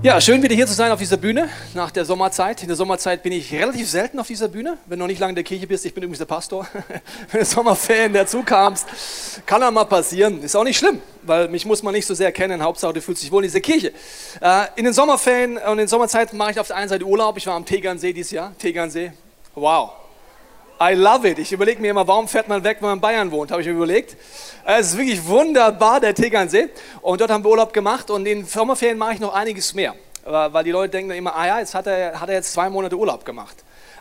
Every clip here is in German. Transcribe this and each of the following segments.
Ja, schön wieder hier zu sein auf dieser Bühne nach der Sommerzeit. In der Sommerzeit bin ich relativ selten auf dieser Bühne. Wenn du noch nicht lange in der Kirche bist, ich bin übrigens der Pastor. Wenn du Sommerferien dazu kamst, kann auch mal passieren. Ist auch nicht schlimm, weil mich muss man nicht so sehr kennen. Hauptsache, du fühlst dich wohl in dieser Kirche. Äh, in den Sommerferien und in den Sommerzeiten mache ich auf der einen Seite Urlaub. Ich war am Tegernsee dieses Jahr. Tegernsee. Wow. I love it. Ich überlege mir immer, warum fährt man weg, wenn man in Bayern wohnt, habe ich mir überlegt. Es ist wirklich wunderbar, der Tegernsee. Und dort haben wir Urlaub gemacht und in den Sommerferien mache ich noch einiges mehr. Weil die Leute denken immer, ah ja, jetzt hat er, hat er jetzt zwei Monate Urlaub gemacht.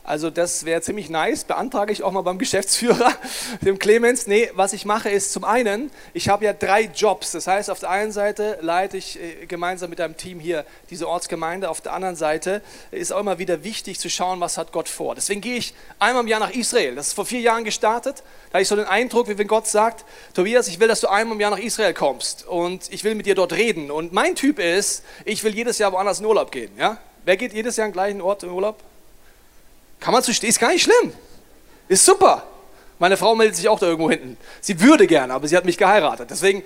Also das wäre ziemlich nice, beantrage ich auch mal beim Geschäftsführer, dem Clemens. Nee, was ich mache ist zum einen, ich habe ja drei Jobs. Das heißt, auf der einen Seite leite ich äh, gemeinsam mit einem Team hier diese Ortsgemeinde. Auf der anderen Seite ist auch immer wieder wichtig zu schauen, was hat Gott vor. Deswegen gehe ich einmal im Jahr nach Israel. Das ist vor vier Jahren gestartet. Da habe ich so den Eindruck, wie wenn Gott sagt, Tobias, ich will, dass du einmal im Jahr nach Israel kommst und ich will mit dir dort reden. Und mein Typ ist, ich will jedes Jahr woanders in Urlaub gehen. Ja? Wer geht jedes Jahr an den gleichen Ort in Urlaub? Kann man zu stehen, ist gar nicht schlimm. Ist super. Meine Frau meldet sich auch da irgendwo hinten. Sie würde gerne, aber sie hat mich geheiratet. Deswegen,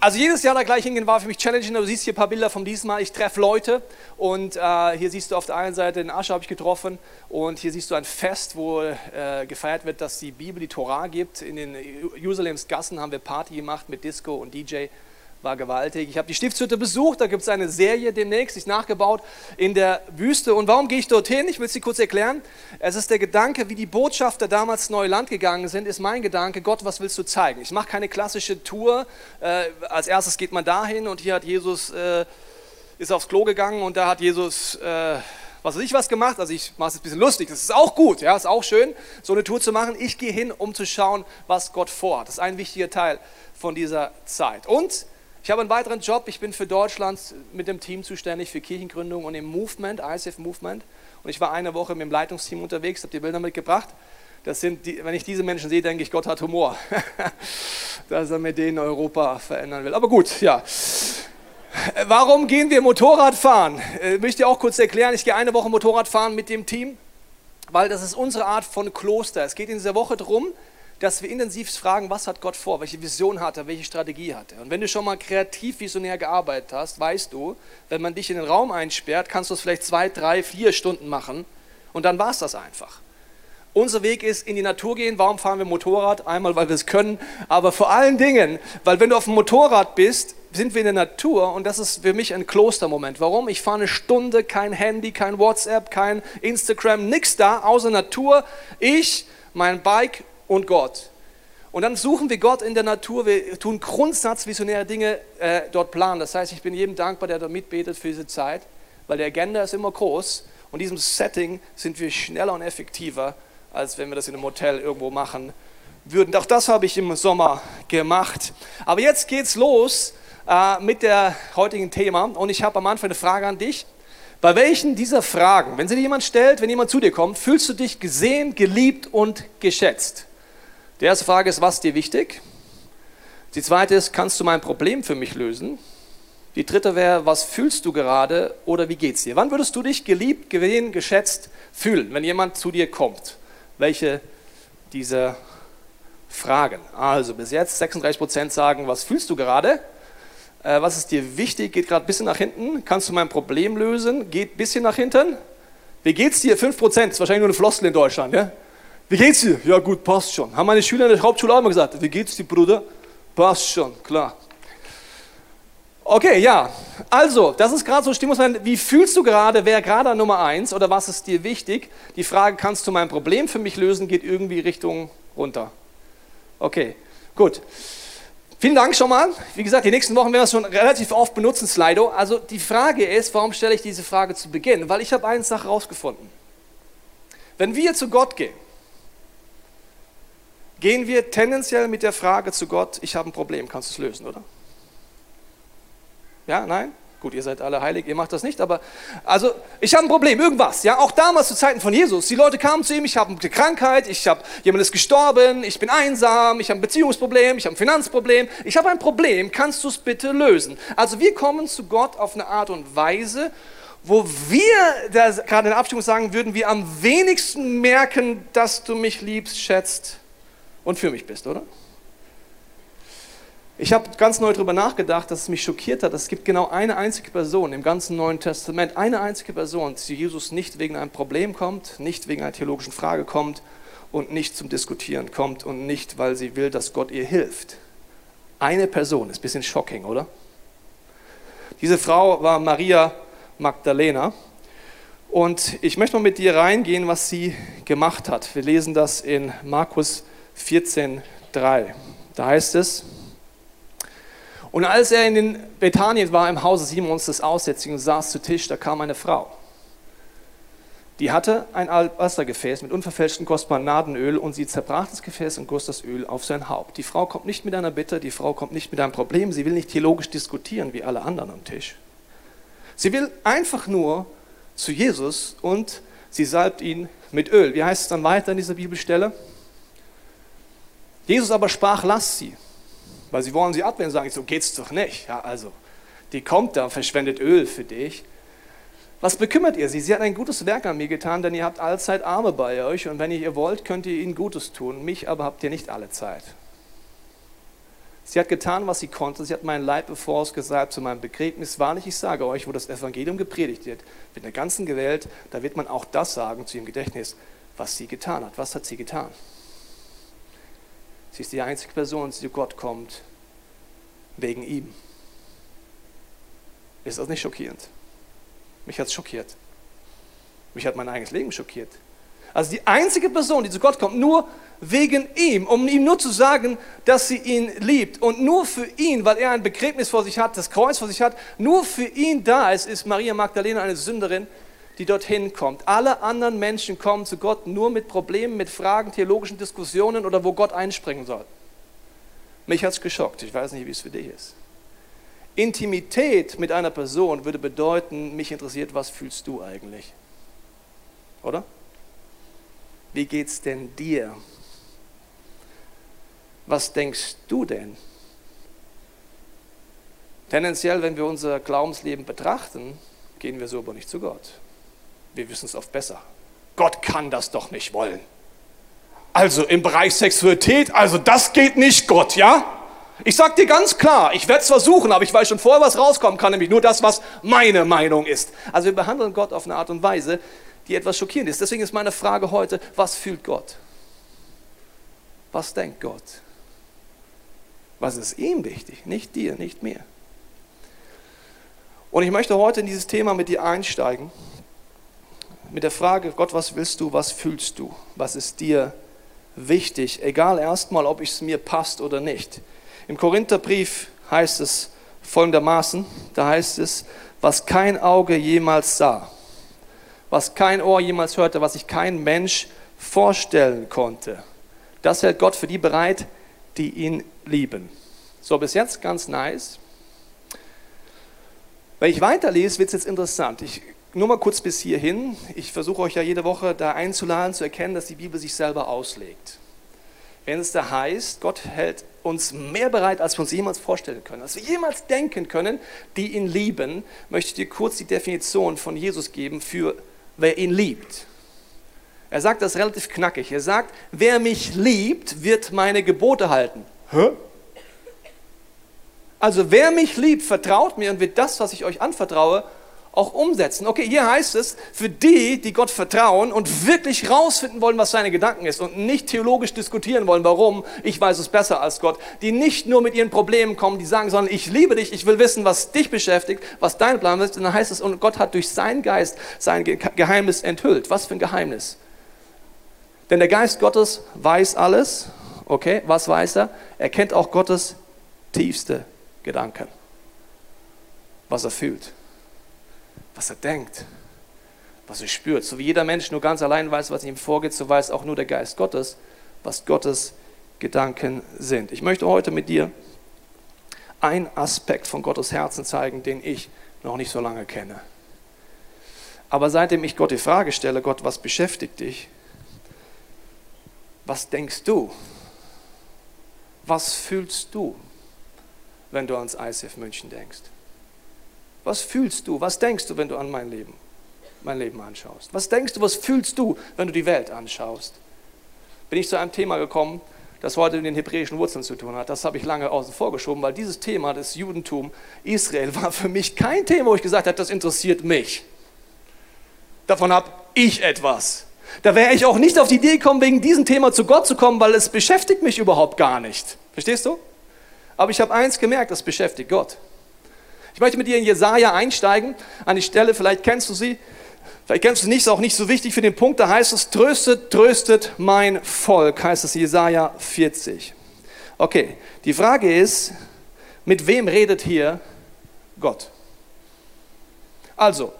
also jedes Jahr da gleich hingehen war für mich challenging. Du siehst hier ein paar Bilder von diesem Mal. Ich treffe Leute und äh, hier siehst du auf der einen Seite den Asche habe ich getroffen und hier siehst du ein Fest, wo äh, gefeiert wird, dass die Bibel die Torah gibt. In den Jerusalems Gassen haben wir Party gemacht mit Disco und DJ war gewaltig. Ich habe die Stiftshütte besucht, da gibt es eine Serie demnächst, ist nachgebaut in der Wüste. Und warum gehe ich dorthin? Ich will es dir kurz erklären. Es ist der Gedanke, wie die Botschafter damals neue Land gegangen sind, ist mein Gedanke, Gott, was willst du zeigen? Ich mache keine klassische Tour. Äh, als erstes geht man dahin und hier hat Jesus, äh, ist aufs Klo gegangen und da hat Jesus... Äh, was weiß ich was gemacht, also ich mache es ein bisschen lustig, das ist auch gut, ja, ist auch schön, so eine Tour zu machen. Ich gehe hin, um zu schauen, was Gott vorhat. Das ist ein wichtiger Teil von dieser Zeit. Und ich habe einen weiteren Job. Ich bin für Deutschland mit dem Team zuständig für Kirchengründung und im Movement, ISF Movement. Und ich war eine Woche mit dem Leitungsteam unterwegs, habe die Bilder mitgebracht. Das sind die, wenn ich diese Menschen sehe, denke ich, Gott hat Humor, dass er mit denen Europa verändern will. Aber gut, ja. Warum gehen wir Motorrad fahren? Ich äh, möchte auch kurz erklären. Ich gehe eine Woche Motorrad fahren mit dem Team, weil das ist unsere Art von Kloster. Es geht in dieser Woche darum, dass wir intensiv fragen, was hat Gott vor, welche Vision hat er, welche Strategie hat er. Und wenn du schon mal kreativ visionär gearbeitet hast, weißt du, wenn man dich in den Raum einsperrt, kannst du es vielleicht zwei, drei, vier Stunden machen und dann war es das einfach. Unser Weg ist in die Natur gehen. Warum fahren wir Motorrad? Einmal, weil wir es können, aber vor allen Dingen, weil wenn du auf dem Motorrad bist, sind wir in der Natur und das ist für mich ein Klostermoment. Warum? Ich fahre eine Stunde, kein Handy, kein WhatsApp, kein Instagram, nichts da, außer Natur. Ich, mein Bike und Gott. Und dann suchen wir Gott in der Natur, wir tun grundsatzvisionäre Dinge äh, dort planen. Das heißt, ich bin jedem dankbar, der da mitbetet für diese Zeit, weil der Agenda ist immer groß und in diesem Setting sind wir schneller und effektiver, als wenn wir das in einem Hotel irgendwo machen würden. Auch das habe ich im Sommer gemacht. Aber jetzt geht's los äh, mit der heutigen Thema und ich habe am Anfang eine Frage an dich. Bei welchen dieser Fragen, wenn sie dir jemand stellt, wenn jemand zu dir kommt, fühlst du dich gesehen, geliebt und geschätzt? Die erste Frage ist, was ist dir wichtig? Die zweite ist, kannst du mein Problem für mich lösen? Die dritte wäre, was fühlst du gerade oder wie geht's dir? Wann würdest du dich geliebt, gesehen, geschätzt fühlen, wenn jemand zu dir kommt? Welche dieser Fragen? Also bis jetzt 36 Prozent sagen, was fühlst du gerade? Äh, was ist dir wichtig? Geht gerade ein bisschen nach hinten. Kannst du mein Problem lösen? Geht ein bisschen nach hinten. Wie geht's dir? 5 Prozent. Ist wahrscheinlich nur eine Floskel in Deutschland. Ja? Wie geht's dir? Ja gut, passt schon. Haben meine Schüler in der Hauptschule auch immer gesagt. Wie geht's dir, Bruder? Passt schon, klar. Okay, ja. Also, das ist gerade so Stimmungsmoment. Wie fühlst du gerade? Wer gerade Nummer eins oder was ist dir wichtig? Die Frage, kannst du mein Problem für mich lösen, geht irgendwie Richtung runter. Okay, gut. Vielen Dank schon mal. Wie gesagt, die nächsten Wochen werden wir es schon relativ oft benutzen, Slido. Also die Frage ist, warum stelle ich diese Frage zu Beginn? Weil ich habe eine Sache herausgefunden. Wenn wir zu Gott gehen, gehen wir tendenziell mit der Frage zu Gott, ich habe ein Problem, kannst du es lösen, oder? Ja, nein? Gut, ihr seid alle heilig, ihr macht das nicht, aber also ich habe ein Problem, irgendwas. Ja, auch damals zu Zeiten von Jesus. Die Leute kamen zu ihm, ich habe eine Krankheit, ich habe jemand ist gestorben, ich bin einsam, ich habe ein Beziehungsproblem, ich habe ein Finanzproblem, ich habe ein Problem, kannst du es bitte lösen? Also wir kommen zu Gott auf eine Art und Weise, wo wir gerade in der Abstimmung sagen würden, wir am wenigsten merken, dass du mich liebst, schätzt und für mich bist, oder? Ich habe ganz neu darüber nachgedacht, dass es mich schockiert hat. Es gibt genau eine einzige Person im ganzen Neuen Testament, eine einzige Person, die Jesus nicht wegen einem Problem kommt, nicht wegen einer theologischen Frage kommt und nicht zum Diskutieren kommt und nicht, weil sie will, dass Gott ihr hilft. Eine Person, ist ein bisschen shocking, oder? Diese Frau war Maria Magdalena. Und ich möchte mal mit dir reingehen, was sie gemacht hat. Wir lesen das in Markus 14, 3. Da heißt es, und als er in den Bethanien war, im Hause Simons des Aussätzigen, saß zu Tisch, da kam eine Frau. Die hatte ein Alabastergefäß mit unverfälschtem kostbaren Nadenöl und sie zerbrach das Gefäß und goss das Öl auf sein Haupt. Die Frau kommt nicht mit einer Bitte, die Frau kommt nicht mit einem Problem, sie will nicht theologisch diskutieren wie alle anderen am Tisch. Sie will einfach nur zu Jesus und sie salbt ihn mit Öl. Wie heißt es dann weiter in dieser Bibelstelle? Jesus aber sprach, lass sie weil sie wollen sie abwehren und sagen, so geht's doch nicht. Ja, also, die kommt da, verschwendet Öl für dich. Was bekümmert ihr sie? Sie hat ein gutes Werk an mir getan, denn ihr habt allzeit Arme bei euch und wenn ihr wollt, könnt ihr ihnen Gutes tun. Mich aber habt ihr nicht alle Zeit. Sie hat getan, was sie konnte. Sie hat meinen Leib bevorausgesagt zu meinem Begräbnis. Wahrlich, ich sage euch, wo das Evangelium gepredigt wird, mit der ganzen Gewalt, da wird man auch das sagen zu ihrem Gedächtnis, was sie getan hat. Was hat sie getan? Sie ist die einzige Person, die zu Gott kommt, wegen ihm. Ist das nicht schockierend? Mich hat es schockiert. Mich hat mein eigenes Leben schockiert. Also die einzige Person, die zu Gott kommt, nur wegen ihm, um ihm nur zu sagen, dass sie ihn liebt und nur für ihn, weil er ein Begräbnis vor sich hat, das Kreuz vor sich hat, nur für ihn da ist, ist Maria Magdalena eine Sünderin, die dorthin kommt. Alle anderen Menschen kommen zu Gott nur mit Problemen, mit Fragen, theologischen Diskussionen oder wo Gott einspringen soll. Mich hat es geschockt. Ich weiß nicht, wie es für dich ist. Intimität mit einer Person würde bedeuten, mich interessiert, was fühlst du eigentlich? Oder? Wie geht's denn dir? Was denkst du denn? Tendenziell, wenn wir unser Glaubensleben betrachten, gehen wir so aber nicht zu Gott wir wissen es oft besser. Gott kann das doch nicht wollen. Also im Bereich Sexualität, also das geht nicht, Gott, ja? Ich sag dir ganz klar, ich werde es versuchen, aber ich weiß schon vorher, was rauskommen kann, nämlich nur das, was meine Meinung ist. Also wir behandeln Gott auf eine Art und Weise, die etwas schockierend ist. Deswegen ist meine Frage heute, was fühlt Gott? Was denkt Gott? Was ist ihm wichtig? Nicht dir, nicht mir. Und ich möchte heute in dieses Thema mit dir einsteigen mit der Frage, Gott, was willst du, was fühlst du, was ist dir wichtig, egal erstmal, ob es mir passt oder nicht. Im Korintherbrief heißt es folgendermaßen, da heißt es, was kein Auge jemals sah, was kein Ohr jemals hörte, was sich kein Mensch vorstellen konnte, das hält Gott für die bereit, die ihn lieben. So, bis jetzt ganz nice. Wenn ich weiterlese, wird es jetzt interessant. Ich nur mal kurz bis hierhin. Ich versuche euch ja jede Woche da einzuladen, zu erkennen, dass die Bibel sich selber auslegt. Wenn es da heißt, Gott hält uns mehr bereit, als wir uns jemals vorstellen können, als wir jemals denken können, die ihn lieben, möchte ich dir kurz die Definition von Jesus geben für wer ihn liebt. Er sagt das relativ knackig. Er sagt, wer mich liebt, wird meine Gebote halten. Hä? Also wer mich liebt, vertraut mir und wird das, was ich euch anvertraue, auch umsetzen. Okay, hier heißt es, für die, die Gott vertrauen und wirklich rausfinden wollen, was seine Gedanken ist und nicht theologisch diskutieren wollen, warum, ich weiß es besser als Gott, die nicht nur mit ihren Problemen kommen, die sagen, sondern ich liebe dich, ich will wissen, was dich beschäftigt, was dein Plan ist, und dann heißt es, und Gott hat durch seinen Geist sein Geheimnis enthüllt. Was für ein Geheimnis? Denn der Geist Gottes weiß alles, okay, was weiß er? Er kennt auch Gottes tiefste Gedanken, was er fühlt was er denkt, was er spürt. So wie jeder Mensch nur ganz allein weiß, was ihm vorgeht, so weiß auch nur der Geist Gottes, was Gottes Gedanken sind. Ich möchte heute mit dir einen Aspekt von Gottes Herzen zeigen, den ich noch nicht so lange kenne. Aber seitdem ich Gott die Frage stelle, Gott, was beschäftigt dich? Was denkst du? Was fühlst du, wenn du ans ICF München denkst? Was fühlst du? Was denkst du, wenn du an mein Leben mein Leben anschaust? Was denkst du, was fühlst du, wenn du die Welt anschaust? Bin ich zu einem Thema gekommen, das heute mit den hebräischen Wurzeln zu tun hat. Das habe ich lange außen vor geschoben, weil dieses Thema des Judentum Israel war für mich kein Thema, wo ich gesagt habe, das interessiert mich. Davon habe ich etwas. Da wäre ich auch nicht auf die Idee gekommen, wegen diesem Thema zu Gott zu kommen, weil es beschäftigt mich überhaupt gar nicht. Verstehst du? Aber ich habe eins gemerkt, das beschäftigt Gott. Ich möchte mit dir in Jesaja einsteigen, an die Stelle, vielleicht kennst du sie, vielleicht kennst du sie nicht, ist auch nicht so wichtig für den Punkt, da heißt es, tröstet, tröstet mein Volk, heißt es Jesaja 40. Okay, die Frage ist, mit wem redet hier Gott? Also,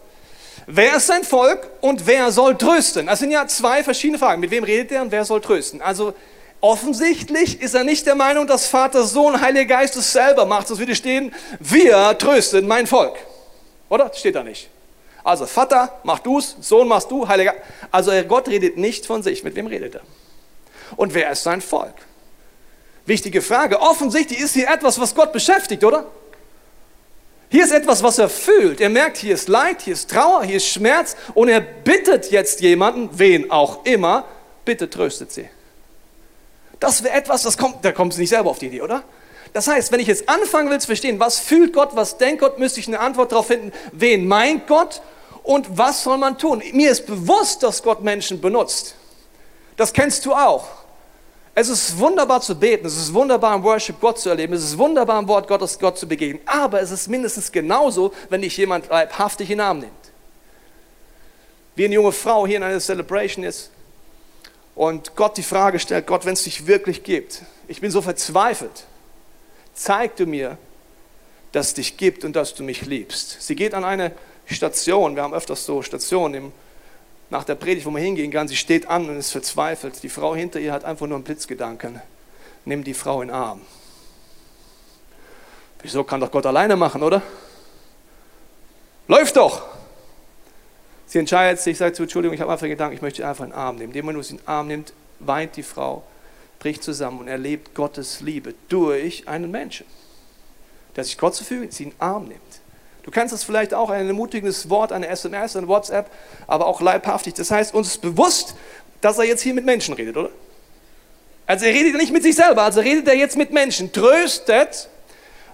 Wer ist sein Volk und wer soll trösten? Das sind ja zwei verschiedene Fragen. Mit wem redet er und wer soll trösten? Also offensichtlich ist er nicht der Meinung, dass Vater, Sohn, Heiliger Geist es selber macht. Das würde stehen, wir trösten mein Volk. Oder? Steht da nicht. Also Vater, mach du's, Sohn machst du, Heiliger Geist. Also Gott redet nicht von sich. Mit wem redet er? Und wer ist sein Volk? Wichtige Frage. Offensichtlich ist hier etwas, was Gott beschäftigt, oder? Hier ist etwas, was er fühlt. Er merkt, hier ist Leid, hier ist Trauer, hier ist Schmerz und er bittet jetzt jemanden, wen auch immer, bitte tröstet sie. Das wäre etwas, das kommt, da kommt sie nicht selber auf die Idee, oder? Das heißt, wenn ich jetzt anfangen will zu verstehen, was fühlt Gott, was denkt Gott, müsste ich eine Antwort darauf finden, wen meint Gott und was soll man tun? Mir ist bewusst, dass Gott Menschen benutzt. Das kennst du auch. Es ist wunderbar zu beten, es ist wunderbar im Worship Gott zu erleben, es ist wunderbar im Wort Gottes Gott zu begegnen, aber es ist mindestens genauso, wenn dich jemand leibhaftig in den Arm nimmt. Wie eine junge Frau hier in einer Celebration ist und Gott die Frage stellt, Gott, wenn es dich wirklich gibt, ich bin so verzweifelt, zeig du mir, dass es dich gibt und dass du mich liebst. Sie geht an eine Station, wir haben öfters so Stationen im nach der Predigt, wo man hingehen kann, sie steht an und ist verzweifelt. Die Frau hinter ihr hat einfach nur einen Blitzgedanken. Nimm die Frau in den Arm. Wieso kann doch Gott alleine machen, oder? Läuft doch! Sie entscheidet sich, sagt zu, Entschuldigung, ich habe einfach Gedanken, ich möchte einfach in den Arm nehmen. Dem Moment, wo sie in den Arm nimmt, weint die Frau, bricht zusammen und erlebt Gottes Liebe durch einen Menschen, der sich Gott zu fügen, sie in den Arm nimmt. Du kennst es vielleicht auch, ein ermutigendes Wort, eine SMS, ein WhatsApp, aber auch leibhaftig. Das heißt, uns ist bewusst, dass er jetzt hier mit Menschen redet, oder? Also er redet nicht mit sich selber, also redet er jetzt mit Menschen. Tröstet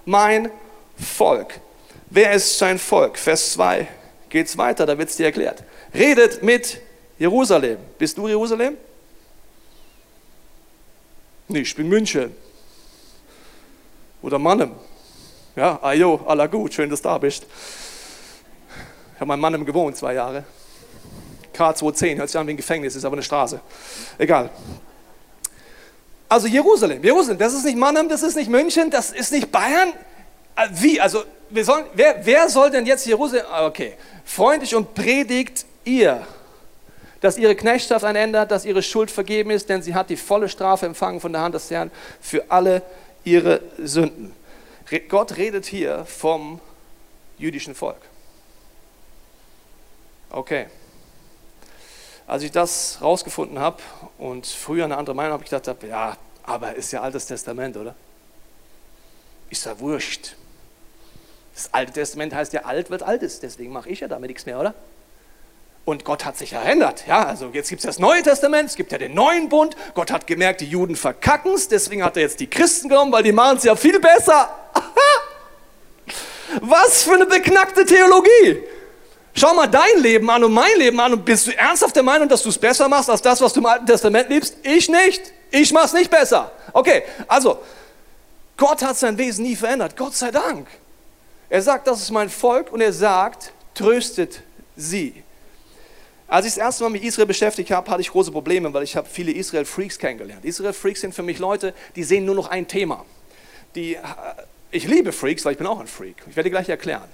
mein Volk. Wer ist sein Volk? Vers 2 geht es weiter, da wird es dir erklärt. Redet mit Jerusalem. Bist du Jerusalem? Nee, ich bin München. Oder Mannem. Ja, ajo, aller gut, schön, dass du da bist. Ich habe meinen Mann gewohnt, zwei Jahre. K210, hört sich an wie ein Gefängnis, ist aber eine Straße. Egal. Also Jerusalem, Jerusalem, das ist nicht Mannheim, das ist nicht München, das ist nicht Bayern. Äh, wie? Also, sollen, wer, wer soll denn jetzt Jerusalem? Ah, okay. Freundlich und predigt ihr, dass ihre Knechtschaft ein Ende hat, dass ihre Schuld vergeben ist, denn sie hat die volle Strafe empfangen von der Hand des Herrn für alle ihre Sünden. Gott redet hier vom jüdischen Volk. Okay. Als ich das rausgefunden habe und früher eine andere Meinung habe, ich gedacht, ja, aber ist ja Altes Testament, oder? Ist ja wurscht. Das Alte Testament heißt ja, alt wird Altes, deswegen mache ich ja damit nichts mehr, oder? Und Gott hat sich verändert. Ja, also jetzt gibt es das Neue Testament, es gibt ja den neuen Bund. Gott hat gemerkt, die Juden verkacken es, deswegen hat er jetzt die Christen genommen, weil die machen es ja viel besser. Was für eine beknackte Theologie. Schau mal dein Leben an und mein Leben an und bist du ernsthaft der Meinung, dass du es besser machst als das, was du im Alten Testament liebst? Ich nicht. Ich mach's nicht besser. Okay, also Gott hat sein Wesen nie verändert. Gott sei Dank. Er sagt, das ist mein Volk und er sagt, tröstet sie. Als ich das erste Mal mit Israel beschäftigt habe, hatte ich große Probleme, weil ich habe viele Israel-Freaks kennengelernt. Israel-Freaks sind für mich Leute, die sehen nur noch ein Thema. Die ich liebe Freaks, weil ich bin auch ein Freak. Ich werde gleich erklären.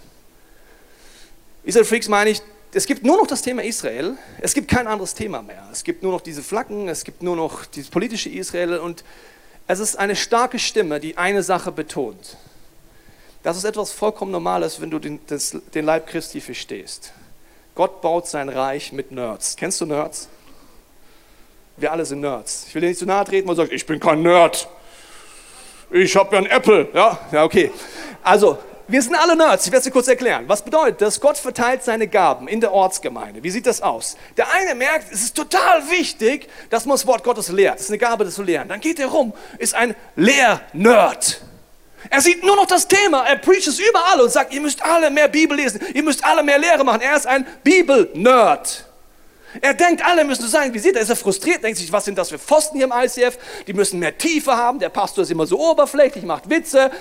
Israel Freaks meine ich, es gibt nur noch das Thema Israel, es gibt kein anderes Thema mehr. Es gibt nur noch diese Flaggen, es gibt nur noch dieses politische Israel und es ist eine starke Stimme, die eine Sache betont. Das ist etwas vollkommen Normales, wenn du den, das, den Leib Christi verstehst. Gott baut sein Reich mit Nerds. Kennst du Nerds? Wir alle sind Nerds. Ich will dir nicht zu nahe treten, weil du sagst, ich bin kein Nerd ich habe ja ein Apple. Ja, ja, okay. Also, wir sind alle Nerds. Ich werde es dir kurz erklären. Was bedeutet das? Gott verteilt seine Gaben in der Ortsgemeinde. Wie sieht das aus? Der eine merkt, es ist total wichtig, dass man das Wort Gottes lehrt. Es ist eine Gabe, das zu lehren. Dann geht er rum, ist ein Lehr-Nerd. Er sieht nur noch das Thema, er preacht es überall und sagt, ihr müsst alle mehr Bibel lesen, ihr müsst alle mehr Lehre machen. Er ist ein Bibel-Nerd. Er denkt, alle müssen so sein wie sie. Da ist er frustriert, denkt sich, was sind das für Pfosten hier im ICF? Die müssen mehr Tiefe haben. Der Pastor ist immer so oberflächlich, macht Witze.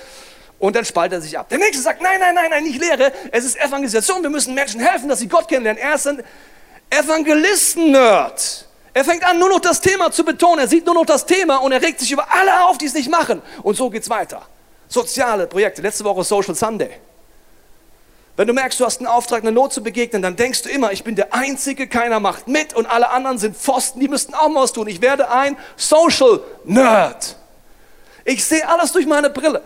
Und dann spaltet er sich ab. Der nächste sagt, nein, nein, nein, nein, nicht Lehre. Es ist Evangelisation. Wir müssen Menschen helfen, dass sie Gott kennenlernen. Er ist ein Evangelisten-Nerd. Er fängt an, nur noch das Thema zu betonen. Er sieht nur noch das Thema und er regt sich über alle auf, die es nicht machen. Und so geht's weiter. Soziale Projekte. Letzte Woche Social Sunday. Wenn du merkst, du hast einen Auftrag, eine Not zu begegnen, dann denkst du immer, ich bin der Einzige, keiner macht mit und alle anderen sind Pfosten, die müssten auch mal was tun. Ich werde ein Social Nerd. Ich sehe alles durch meine Brille.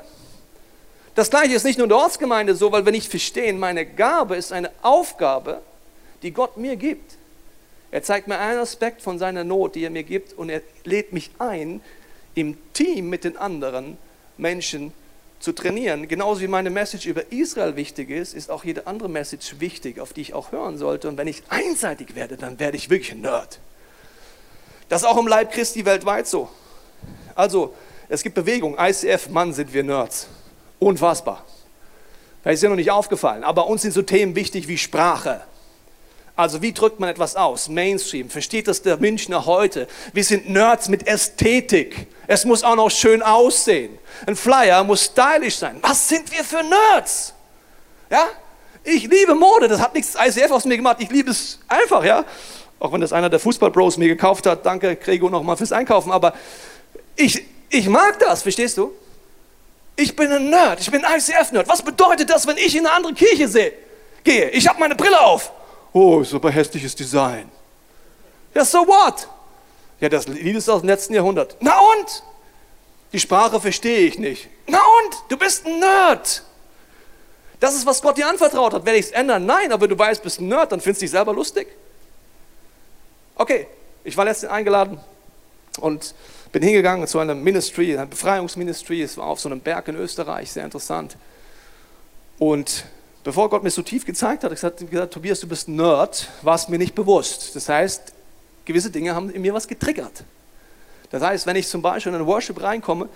Das gleiche ist nicht nur in der Ortsgemeinde so, weil wir nicht verstehen, meine Gabe ist eine Aufgabe, die Gott mir gibt. Er zeigt mir einen Aspekt von seiner Not, die er mir gibt, und er lädt mich ein, im Team mit den anderen Menschen zu trainieren. Genauso wie meine Message über Israel wichtig ist, ist auch jede andere Message wichtig, auf die ich auch hören sollte. Und wenn ich einseitig werde, dann werde ich wirklich ein Nerd. Das ist auch im Leib Christi weltweit so. Also, es gibt Bewegung, ICF, Mann, sind wir Nerds. Unfassbar. Vielleicht ist ja noch nicht aufgefallen, aber uns sind so Themen wichtig wie Sprache. Also wie drückt man etwas aus? Mainstream. Versteht das der Münchner heute? Wir sind Nerds mit Ästhetik. Es muss auch noch schön aussehen. Ein Flyer muss stylisch sein. Was sind wir für Nerds? Ja? Ich liebe Mode. Das hat nichts ICF aus mir gemacht. Ich liebe es einfach, ja? Auch wenn das einer der Fußballbros mir gekauft hat. Danke, Gregor, nochmal fürs Einkaufen. Aber ich, ich mag das, verstehst du? Ich bin ein Nerd, ich bin ein ICF-Nerd. Was bedeutet das, wenn ich in eine andere Kirche sehe, gehe? Ich habe meine Brille auf. Oh, ist aber hässliches Design. Ja, so what? Ja, das Lied ist aus dem letzten Jahrhundert. Na und? Die Sprache verstehe ich nicht. Na und? Du bist ein Nerd. Das ist, was Gott dir anvertraut hat. Werde ich es ändern? Nein, aber wenn du weißt, bist ein Nerd, dann findest du dich selber lustig. Okay, ich war letztens eingeladen und bin hingegangen zu einem Ministry, einem Befreiungsministry. Es war auf so einem Berg in Österreich, sehr interessant. Und bevor Gott mir so tief gezeigt hat, hat er gesagt, Tobias, du bist Nerd, war es mir nicht bewusst. Das heißt, gewisse Dinge haben in mir was getriggert. Das heißt, wenn ich zum Beispiel in einen Worship reinkomme,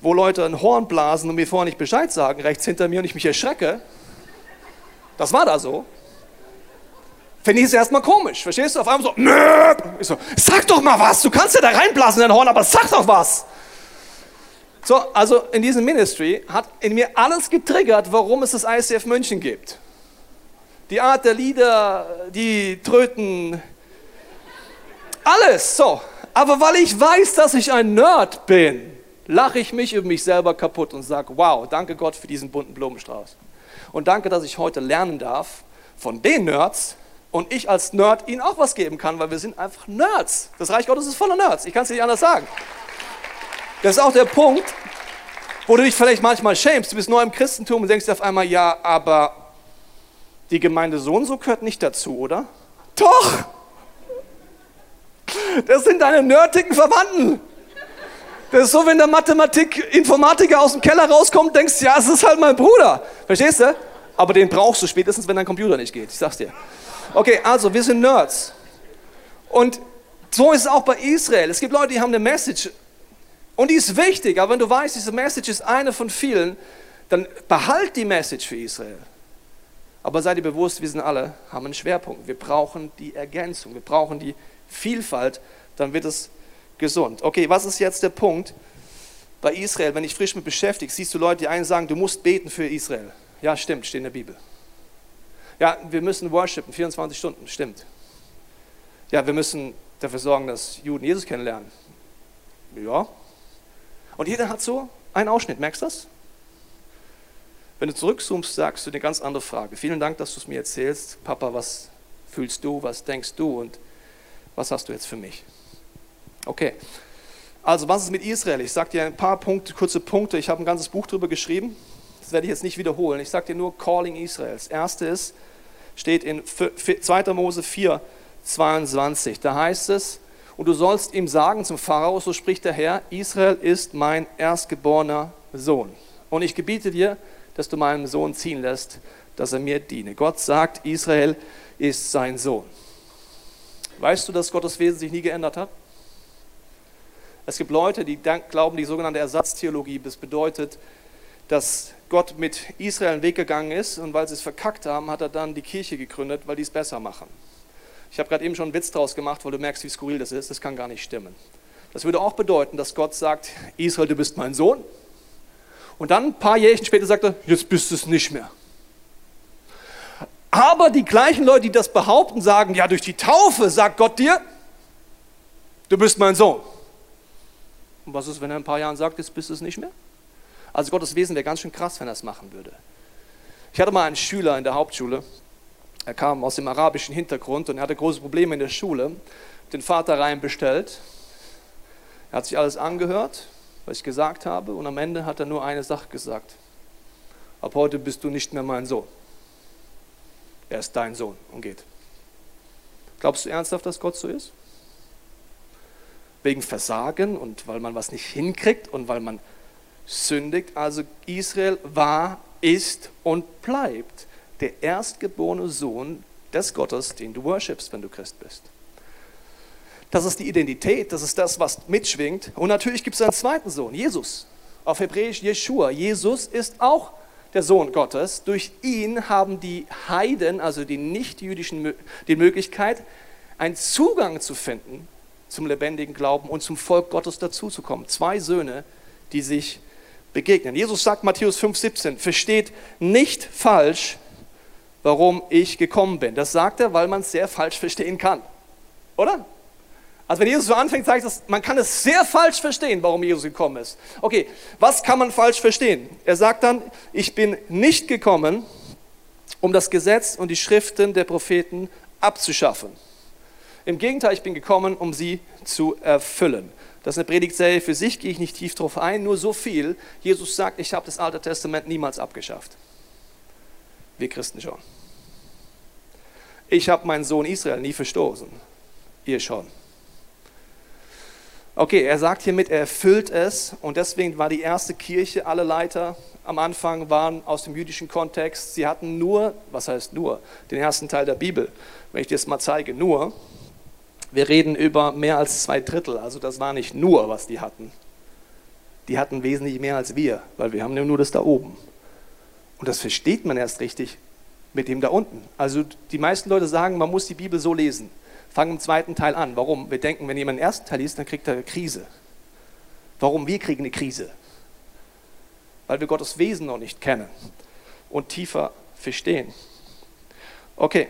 wo Leute ein Horn blasen und mir vorher nicht Bescheid sagen, rechts hinter mir und ich mich erschrecke, das war da so, finde ich es erstmal komisch. Verstehst du? Auf einmal so, nö. Ich so, sag doch mal was. Du kannst ja da reinblasen in dein Horn, aber sag doch was. So, also in diesem Ministry hat in mir alles getriggert, warum es das ICF München gibt. Die Art der Lieder, die Tröten, alles so. Aber weil ich weiß, dass ich ein Nerd bin, lache ich mich über mich selber kaputt und sage, wow, danke Gott für diesen bunten Blumenstrauß. Und danke, dass ich heute lernen darf von den Nerds, und ich als Nerd ihnen auch was geben kann, weil wir sind einfach Nerds. Das Reich Gottes ist voller Nerds. Ich kann es nicht anders sagen. Das ist auch der Punkt, wo du dich vielleicht manchmal schämst. Du bist neu im Christentum und denkst auf einmal, ja, aber die Gemeinde so und so gehört nicht dazu, oder? Doch! Das sind deine nerdigen Verwandten. Das ist so, wenn der Mathematik-Informatiker aus dem Keller rauskommt, denkst du, ja, es ist halt mein Bruder. Verstehst du? Aber den brauchst du spätestens, wenn dein Computer nicht geht. Ich sag's dir. Okay, also wir sind Nerds. Und so ist es auch bei Israel. Es gibt Leute, die haben eine Message und die ist wichtig, aber wenn du weißt, diese Message ist eine von vielen, dann behalt die Message für Israel. Aber sei dir bewusst, wir sind alle, haben einen Schwerpunkt. Wir brauchen die Ergänzung, wir brauchen die Vielfalt, dann wird es gesund. Okay, was ist jetzt der Punkt bei Israel, wenn ich frisch mit beschäftigt, siehst du Leute, die einen sagen, du musst beten für Israel. Ja, stimmt, steht in der Bibel. Ja, wir müssen worshipen, 24 Stunden, stimmt. Ja, wir müssen dafür sorgen, dass Juden Jesus kennenlernen. Ja. Und jeder hat so einen Ausschnitt, merkst du das? Wenn du zurückzoomst, sagst du eine ganz andere Frage. Vielen Dank, dass du es mir erzählst. Papa, was fühlst du, was denkst du und was hast du jetzt für mich? Okay. Also, was ist mit Israel? Ich sage dir ein paar Punkte, kurze Punkte. Ich habe ein ganzes Buch darüber geschrieben. Das werde ich jetzt nicht wiederholen. Ich sage dir nur Calling Israel. Das erste ist, steht in 2. Mose 4, 22. Da heißt es, und du sollst ihm sagen zum Pharao, so spricht der Herr, Israel ist mein erstgeborener Sohn. Und ich gebiete dir, dass du meinen Sohn ziehen lässt, dass er mir diene. Gott sagt, Israel ist sein Sohn. Weißt du, dass Gottes Wesen sich nie geändert hat? Es gibt Leute, die glauben, die sogenannte Ersatztheologie, das bedeutet, dass Gott mit Israel einen Weg gegangen ist und weil sie es verkackt haben, hat er dann die Kirche gegründet, weil die es besser machen. Ich habe gerade eben schon einen Witz draus gemacht, weil du merkst, wie skurril das ist. Das kann gar nicht stimmen. Das würde auch bedeuten, dass Gott sagt, Israel, du bist mein Sohn. Und dann ein paar Jährchen später sagt er, jetzt bist du es nicht mehr. Aber die gleichen Leute, die das behaupten, sagen, ja, durch die Taufe sagt Gott dir, du bist mein Sohn. Und was ist, wenn er in ein paar Jahren sagt, jetzt bist du es nicht mehr? Also Gottes Wesen wäre ganz schön krass, wenn er es machen würde. Ich hatte mal einen Schüler in der Hauptschule, er kam aus dem arabischen Hintergrund und er hatte große Probleme in der Schule, den Vater rein bestellt. Er hat sich alles angehört, was ich gesagt habe, und am Ende hat er nur eine Sache gesagt. Ab heute bist du nicht mehr mein Sohn. Er ist dein Sohn und geht. Glaubst du ernsthaft, dass Gott so ist? Wegen Versagen und weil man was nicht hinkriegt und weil man sündigt. Also Israel war, ist und bleibt der erstgeborene Sohn des Gottes, den du worshipst, wenn du Christ bist. Das ist die Identität, das ist das, was mitschwingt. Und natürlich gibt es einen zweiten Sohn, Jesus. Auf Hebräisch Jeshua. Jesus ist auch der Sohn Gottes. Durch ihn haben die Heiden, also die Nichtjüdischen, die Möglichkeit, einen Zugang zu finden zum lebendigen Glauben und zum Volk Gottes dazuzukommen. Zwei Söhne, die sich begegnen. Jesus sagt Matthäus 5,17, versteht nicht falsch, warum ich gekommen bin. Das sagt er, weil man es sehr falsch verstehen kann. Oder? Also wenn Jesus so anfängt, sagt er, man kann es sehr falsch verstehen, warum Jesus gekommen ist. Okay, was kann man falsch verstehen? Er sagt dann, ich bin nicht gekommen, um das Gesetz und die Schriften der Propheten abzuschaffen. Im Gegenteil, ich bin gekommen, um sie zu erfüllen. Das ist eine Predigtserie für sich, gehe ich nicht tief drauf ein, nur so viel. Jesus sagt, ich habe das Alte Testament niemals abgeschafft. Wir Christen schon. Ich habe meinen Sohn Israel nie verstoßen. Ihr schon. Okay, er sagt hiermit, er erfüllt es und deswegen war die erste Kirche, alle Leiter am Anfang waren aus dem jüdischen Kontext. Sie hatten nur, was heißt nur, den ersten Teil der Bibel. Wenn ich dir das mal zeige, nur, wir reden über mehr als zwei Drittel, also das war nicht nur, was die hatten. Die hatten wesentlich mehr als wir, weil wir haben nur das da oben. Und das versteht man erst richtig mit dem da unten. Also die meisten Leute sagen, man muss die Bibel so lesen. Fangen im zweiten Teil an. Warum? Wir denken, wenn jemand den ersten Teil liest, dann kriegt er eine Krise. Warum? Wir kriegen eine Krise. Weil wir Gottes Wesen noch nicht kennen und tiefer verstehen. Okay,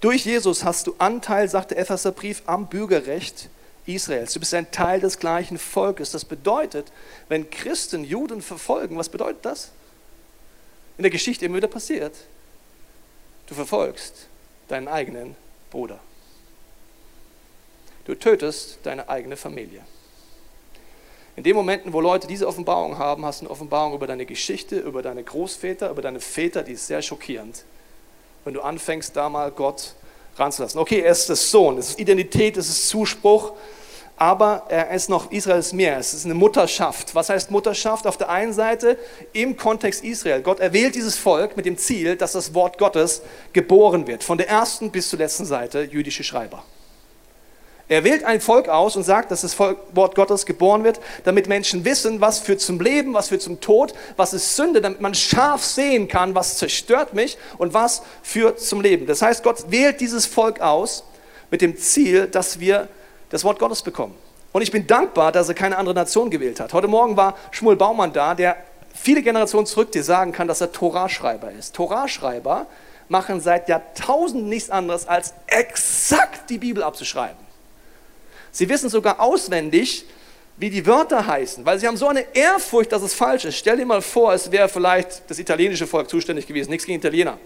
durch Jesus hast du Anteil, sagt der Epheserbrief, am Bürgerrecht Israels. Du bist ein Teil des gleichen Volkes. Das bedeutet, wenn Christen Juden verfolgen, was bedeutet das? In der Geschichte immer wieder passiert. Du verfolgst deinen eigenen Bruder. Du tötest deine eigene Familie. In den Momenten, wo Leute diese Offenbarung haben, hast du eine Offenbarung über deine Geschichte, über deine Großväter, über deine Väter, die ist sehr schockierend wenn du anfängst, da mal Gott ranzulassen. Okay, er ist das Sohn, es ist Identität, es ist Zuspruch, aber er ist noch Israels mehr. Es ist eine Mutterschaft. Was heißt Mutterschaft? Auf der einen Seite im Kontext Israel. Gott erwählt dieses Volk mit dem Ziel, dass das Wort Gottes geboren wird. Von der ersten bis zur letzten Seite jüdische Schreiber. Er wählt ein Volk aus und sagt, dass das Wort Gottes geboren wird, damit Menschen wissen, was führt zum Leben, was führt zum Tod, was ist Sünde, damit man scharf sehen kann, was zerstört mich und was führt zum Leben. Das heißt, Gott wählt dieses Volk aus mit dem Ziel, dass wir das Wort Gottes bekommen. Und ich bin dankbar, dass er keine andere Nation gewählt hat. Heute Morgen war Schmuel Baumann da, der viele Generationen zurück dir sagen kann, dass er Torahschreiber ist. Torahschreiber machen seit Jahrtausenden nichts anderes, als exakt die Bibel abzuschreiben. Sie wissen sogar auswendig, wie die Wörter heißen, weil sie haben so eine Ehrfurcht, dass es falsch ist. Stell dir mal vor, es wäre vielleicht das italienische Volk zuständig gewesen, nichts gegen Italiener.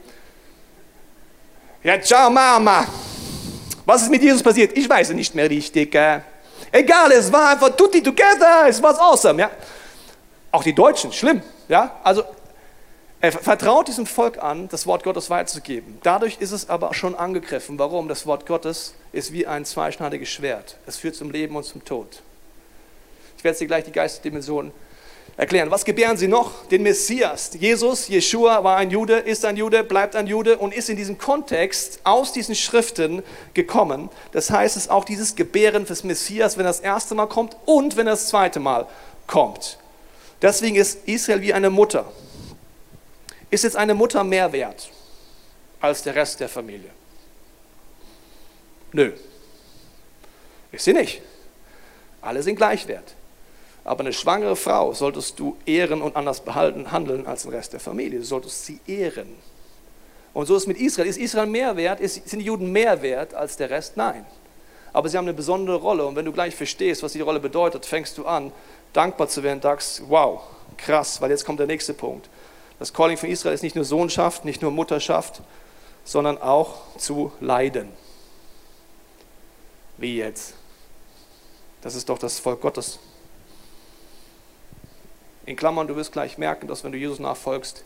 Ja, ciao Mama. Was ist mit Jesus passiert? Ich weiß es nicht mehr richtig. Äh. Egal, es war einfach tutti together, es war awesome. Ja? Auch die Deutschen, schlimm. Ja? Also er vertraut diesem Volk an, das Wort Gottes weiterzugeben. Dadurch ist es aber schon angegriffen. Warum? Das Wort Gottes ist wie ein zweischneidiges Schwert. Es führt zum Leben und zum Tod. Ich werde dir gleich die Geistesdimension erklären. Was gebären sie noch? Den Messias. Jesus, Jeshua war ein Jude, ist ein Jude, bleibt ein Jude und ist in diesem Kontext aus diesen Schriften gekommen. Das heißt, es ist auch dieses Gebären des Messias, wenn das erste Mal kommt und wenn das zweite Mal kommt. Deswegen ist Israel wie eine Mutter. Ist jetzt eine Mutter mehr wert als der Rest der Familie? Nö. Ist sie nicht. Alle sind gleich wert. Aber eine schwangere Frau solltest du ehren und anders behalten, handeln als den Rest der Familie. Du solltest sie ehren. Und so ist es mit Israel. Ist Israel mehr wert? Sind die Juden mehr wert als der Rest? Nein. Aber sie haben eine besondere Rolle. Und wenn du gleich verstehst, was die Rolle bedeutet, fängst du an, dankbar zu werden, sagst, wow, krass, weil jetzt kommt der nächste Punkt. Das Calling von Israel ist nicht nur Sohnschaft, nicht nur Mutterschaft, sondern auch zu leiden. Wie jetzt? Das ist doch das Volk Gottes. In Klammern, du wirst gleich merken, dass wenn du Jesus nachfolgst,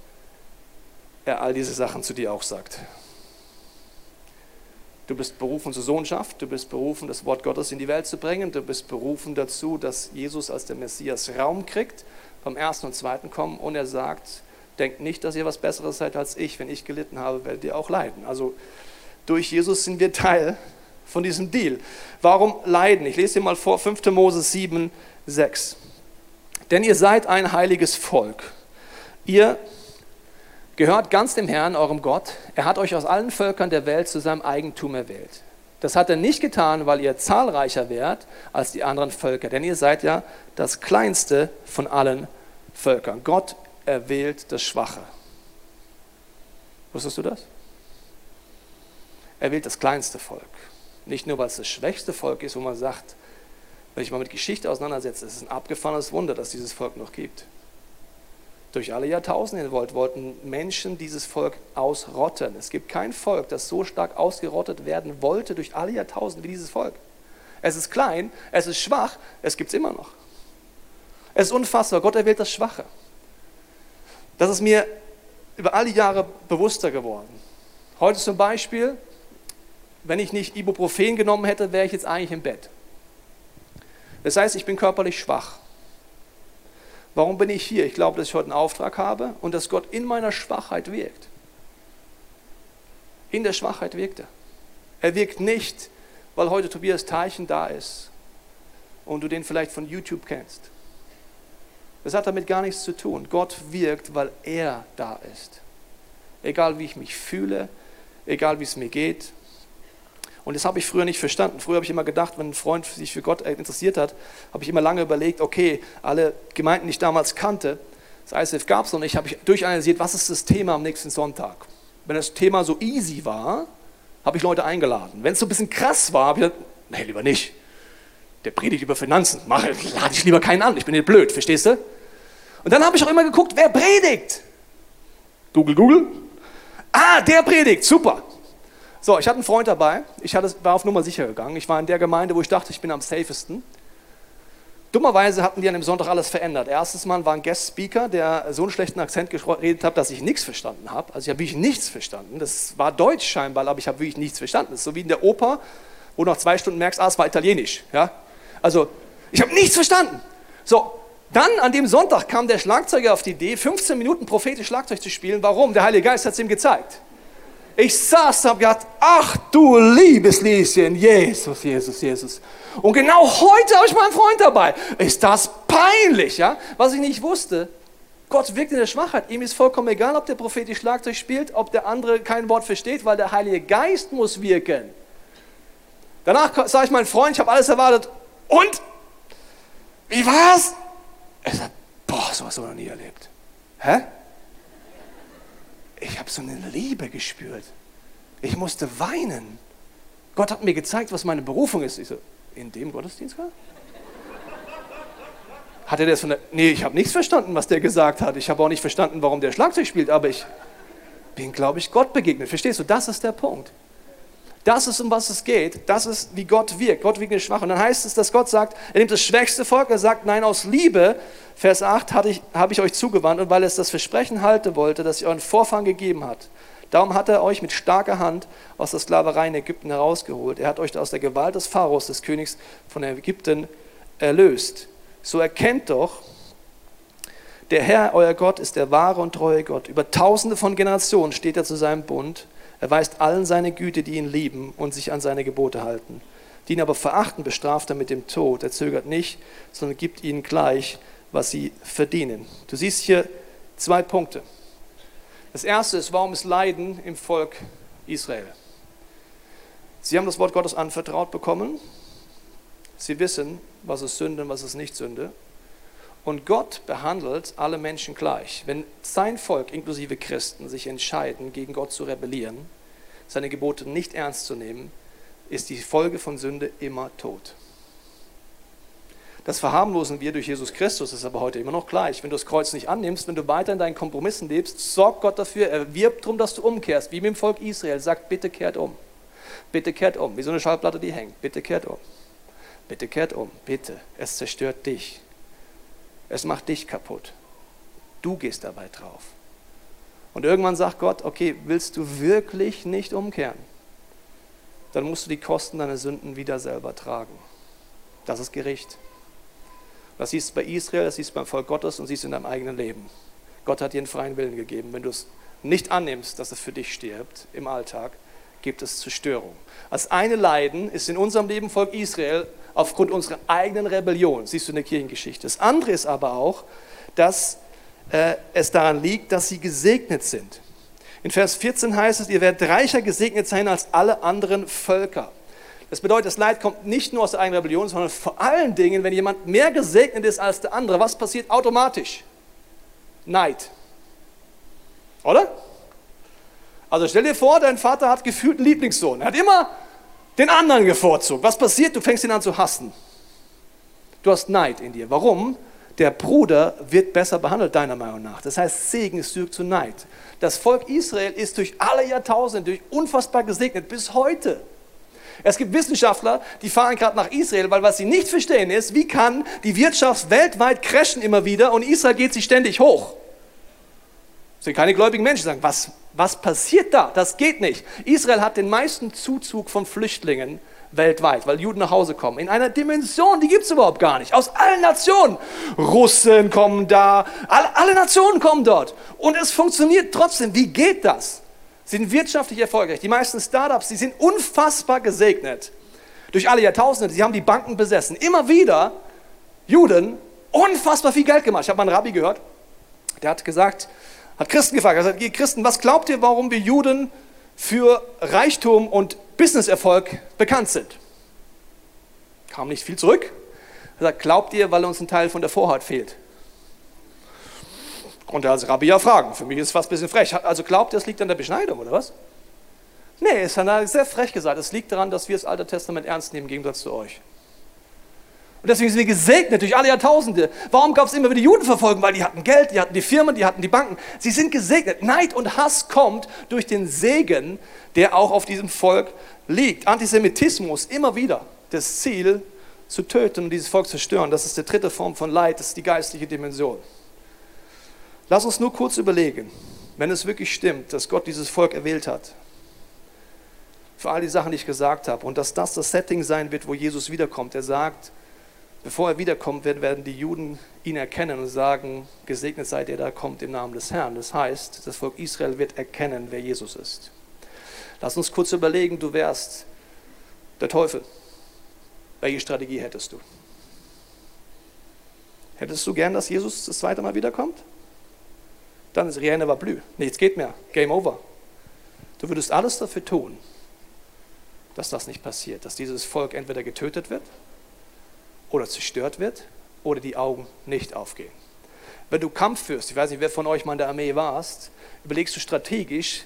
er all diese Sachen zu dir auch sagt. Du bist berufen zur Sohnschaft, du bist berufen, das Wort Gottes in die Welt zu bringen, du bist berufen dazu, dass Jesus als der Messias Raum kriegt beim ersten und zweiten Kommen und er sagt, denkt nicht, dass ihr was Besseres seid als ich, wenn ich gelitten habe, werdet ihr auch leiden. Also durch Jesus sind wir Teil von diesem Deal. Warum leiden? Ich lese dir mal vor 5. Mose 7, 6. Denn ihr seid ein heiliges Volk. Ihr gehört ganz dem Herrn, eurem Gott. Er hat euch aus allen Völkern der Welt zu seinem Eigentum erwählt. Das hat er nicht getan, weil ihr zahlreicher wärt als die anderen Völker, denn ihr seid ja das kleinste von allen Völkern. Gott erwählt das Schwache. Wusstest du das? Er wählt das kleinste Volk. Nicht nur, weil es das schwächste Volk ist, wo man sagt, wenn ich mal mit Geschichte auseinandersetze, es ist ein abgefahrenes Wunder, dass dieses Volk noch gibt. Durch alle Jahrtausende wollten Menschen dieses Volk ausrotten. Es gibt kein Volk, das so stark ausgerottet werden wollte durch alle Jahrtausende wie dieses Volk. Es ist klein, es ist schwach, es gibt es immer noch. Es ist unfassbar, Gott erwählt das Schwache. Das ist mir über alle Jahre bewusster geworden. Heute zum Beispiel, wenn ich nicht Ibuprofen genommen hätte, wäre ich jetzt eigentlich im Bett. Das heißt, ich bin körperlich schwach. Warum bin ich hier? Ich glaube, dass ich heute einen Auftrag habe und dass Gott in meiner Schwachheit wirkt. In der Schwachheit wirkt er. Er wirkt nicht, weil heute Tobias Teichen da ist und du den vielleicht von YouTube kennst. Das hat damit gar nichts zu tun. Gott wirkt, weil er da ist. Egal wie ich mich fühle, egal wie es mir geht, und das habe ich früher nicht verstanden. Früher habe ich immer gedacht, wenn ein Freund sich für Gott interessiert hat, habe ich immer lange überlegt, okay, alle Gemeinden, die ich damals kannte, das ISF gab es noch nicht, habe ich durchanalysiert, was ist das Thema am nächsten Sonntag. Wenn das Thema so easy war, habe ich Leute eingeladen. Wenn es so ein bisschen krass war, habe ich gesagt, nee, lieber nicht. Der predigt über Finanzen, lade ich lieber keinen an, ich bin nicht blöd, verstehst du? Und dann habe ich auch immer geguckt, wer predigt. Google, Google. Ah, der predigt, super. So, ich hatte einen Freund dabei. Ich hatte, war auf Nummer sicher gegangen. Ich war in der Gemeinde, wo ich dachte, ich bin am safesten. Dummerweise hatten die an dem Sonntag alles verändert. Erstes Mal war ein Guest Speaker, der so einen schlechten Akzent geredet hat, dass ich nichts verstanden habe. Also ich habe wirklich nichts verstanden. Das war Deutsch scheinbar, aber ich habe wirklich nichts verstanden. Das ist so wie in der Oper, wo du nach zwei Stunden merkst, ah, es war Italienisch. Ja? Also ich habe nichts verstanden. So, dann an dem Sonntag kam der Schlagzeuger auf die Idee, 15 Minuten prophetisch Schlagzeug zu spielen. Warum? Der Heilige Geist hat es ihm gezeigt. Ich saß und gedacht, ach du liebes Lieschen, Jesus, Jesus, Jesus. Und genau heute habe ich meinen Freund dabei. Ist das peinlich, ja? Was ich nicht wusste, Gott wirkt in der Schwachheit. Ihm ist vollkommen egal, ob der Prophet die Schlagzeug spielt, ob der andere kein Wort versteht, weil der Heilige Geist muss wirken. Danach sage ich meinen Freund, ich habe alles erwartet. Und? Wie war's? Er sagt, boah, sowas habe ich noch nie erlebt. Hä? Ich habe so eine Liebe gespürt. Ich musste weinen. Gott hat mir gezeigt, was meine Berufung ist. Ich so, in dem Gottesdienst war? Hat er das von der. Nee, ich habe nichts verstanden, was der gesagt hat. Ich habe auch nicht verstanden, warum der Schlagzeug spielt, aber ich bin, glaube ich, Gott begegnet. Verstehst du? Das ist der Punkt. Das ist, um was es geht. Das ist, wie Gott wirkt. Gott wirkt nicht schwach. Und dann heißt es, dass Gott sagt, er nimmt das schwächste Volk, er sagt, nein, aus Liebe, Vers 8, habe ich, hab ich euch zugewandt und weil es das Versprechen halten wollte, das ihr euren Vorfahren gegeben hat. Darum hat er euch mit starker Hand aus der Sklaverei in Ägypten herausgeholt. Er hat euch aus der Gewalt des Pharaos, des Königs von Ägypten, erlöst. So erkennt doch, Der Herr, euer Gott, ist der wahre und treue Gott. Über tausende von Generationen steht er zu seinem Bund. Er weist allen seine Güte, die ihn lieben und sich an seine Gebote halten. Die ihn aber verachten, bestraft er mit dem Tod. Er zögert nicht, sondern gibt ihnen gleich, was sie verdienen. Du siehst hier zwei Punkte. Das erste ist, warum ist Leiden im Volk Israel? Sie haben das Wort Gottes anvertraut bekommen. Sie wissen, was ist Sünde und was ist nicht Sünde. Und Gott behandelt alle Menschen gleich. Wenn sein Volk, inklusive Christen, sich entscheiden, gegen Gott zu rebellieren, seine Gebote nicht ernst zu nehmen, ist die Folge von Sünde immer Tod. Das verharmlosen wir durch Jesus Christus, ist aber heute immer noch gleich. Wenn du das Kreuz nicht annimmst, wenn du weiter in deinen Kompromissen lebst, sorgt Gott dafür, er wirbt darum, dass du umkehrst, wie mit dem Volk Israel, sagt, bitte kehrt um. Bitte kehrt um, wie so eine Schallplatte, die hängt. Bitte kehrt um. Bitte kehrt um, bitte. Es zerstört dich. Es macht dich kaputt. Du gehst dabei drauf. Und irgendwann sagt Gott, okay, willst du wirklich nicht umkehren? Dann musst du die Kosten deiner Sünden wieder selber tragen. Das ist Gericht. Das siehst du bei Israel, das siehst du beim Volk Gottes und siehst du in deinem eigenen Leben. Gott hat dir einen freien Willen gegeben. Wenn du es nicht annimmst, dass es für dich stirbt im Alltag, gibt es Zerstörung. Das eine Leiden ist in unserem Leben Volk Israel aufgrund unserer eigenen Rebellion, siehst du in der Kirchengeschichte. Das andere ist aber auch, dass äh, es daran liegt, dass sie gesegnet sind. In Vers 14 heißt es, ihr werdet reicher gesegnet sein als alle anderen Völker. Das bedeutet, das Leid kommt nicht nur aus der eigenen Rebellion, sondern vor allen Dingen, wenn jemand mehr gesegnet ist als der andere, was passiert automatisch? Neid. Oder? Also stell dir vor, dein Vater hat gefühlt einen Lieblingssohn. Er hat immer den anderen gevorzugt. Was passiert? Du fängst ihn an zu hassen. Du hast Neid in dir. Warum? Der Bruder wird besser behandelt, deiner Meinung nach. Das heißt, Segen ist zu Neid. Das Volk Israel ist durch alle Jahrtausende, durch unfassbar gesegnet, bis heute. Es gibt Wissenschaftler, die fahren gerade nach Israel, weil was sie nicht verstehen ist, wie kann die Wirtschaft weltweit crashen immer wieder und Israel geht sich ständig hoch. Das sind keine gläubigen Menschen, die sagen, was, was passiert da? Das geht nicht. Israel hat den meisten Zuzug von Flüchtlingen weltweit, weil Juden nach Hause kommen. In einer Dimension, die gibt es überhaupt gar nicht. Aus allen Nationen. Russen kommen da, alle, alle Nationen kommen dort. Und es funktioniert trotzdem. Wie geht das? Sie sind wirtschaftlich erfolgreich. Die meisten Startups, die sind unfassbar gesegnet. Durch alle Jahrtausende. Sie haben die Banken besessen. Immer wieder Juden unfassbar viel Geld gemacht. Ich habe mal einen Rabbi gehört, der hat gesagt, hat Christen gefragt, er gesagt, ihr Christen, was glaubt ihr, warum wir Juden für Reichtum und Businesserfolg bekannt sind? Kam nicht viel zurück. Er sagt, glaubt ihr, weil uns ein Teil von der Vorhaut fehlt? Konnte er als Rabbi ja fragen. Für mich ist es fast ein bisschen frech. Also glaubt ihr, es liegt an der Beschneidung, oder was? Nee, es hat sehr frech gesagt. Es liegt daran, dass wir das Alte Testament ernst nehmen im Gegensatz zu euch. Und deswegen sind wir gesegnet durch alle Jahrtausende. Warum gab es immer wieder Judenverfolgung? Weil die hatten Geld, die hatten die Firmen, die hatten die Banken. Sie sind gesegnet. Neid und Hass kommt durch den Segen, der auch auf diesem Volk liegt. Antisemitismus immer wieder das Ziel, zu töten und dieses Volk zu zerstören. Das ist die dritte Form von Leid, das ist die geistliche Dimension. Lass uns nur kurz überlegen, wenn es wirklich stimmt, dass Gott dieses Volk erwählt hat, für all die Sachen, die ich gesagt habe, und dass das das Setting sein wird, wo Jesus wiederkommt. Er sagt, Bevor er wiederkommt, werden die Juden ihn erkennen und sagen, gesegnet seid ihr, da kommt im Namen des Herrn. Das heißt, das Volk Israel wird erkennen, wer Jesus ist. Lass uns kurz überlegen, du wärst der Teufel. Welche Strategie hättest du? Hättest du gern, dass Jesus das zweite Mal wiederkommt? Dann ist Rihanna war blü. Nichts geht mehr. Game over. Du würdest alles dafür tun, dass das nicht passiert, dass dieses Volk entweder getötet wird oder zerstört wird oder die Augen nicht aufgehen. Wenn du Kampf führst, ich weiß nicht, wer von euch mal in der Armee warst, überlegst du strategisch,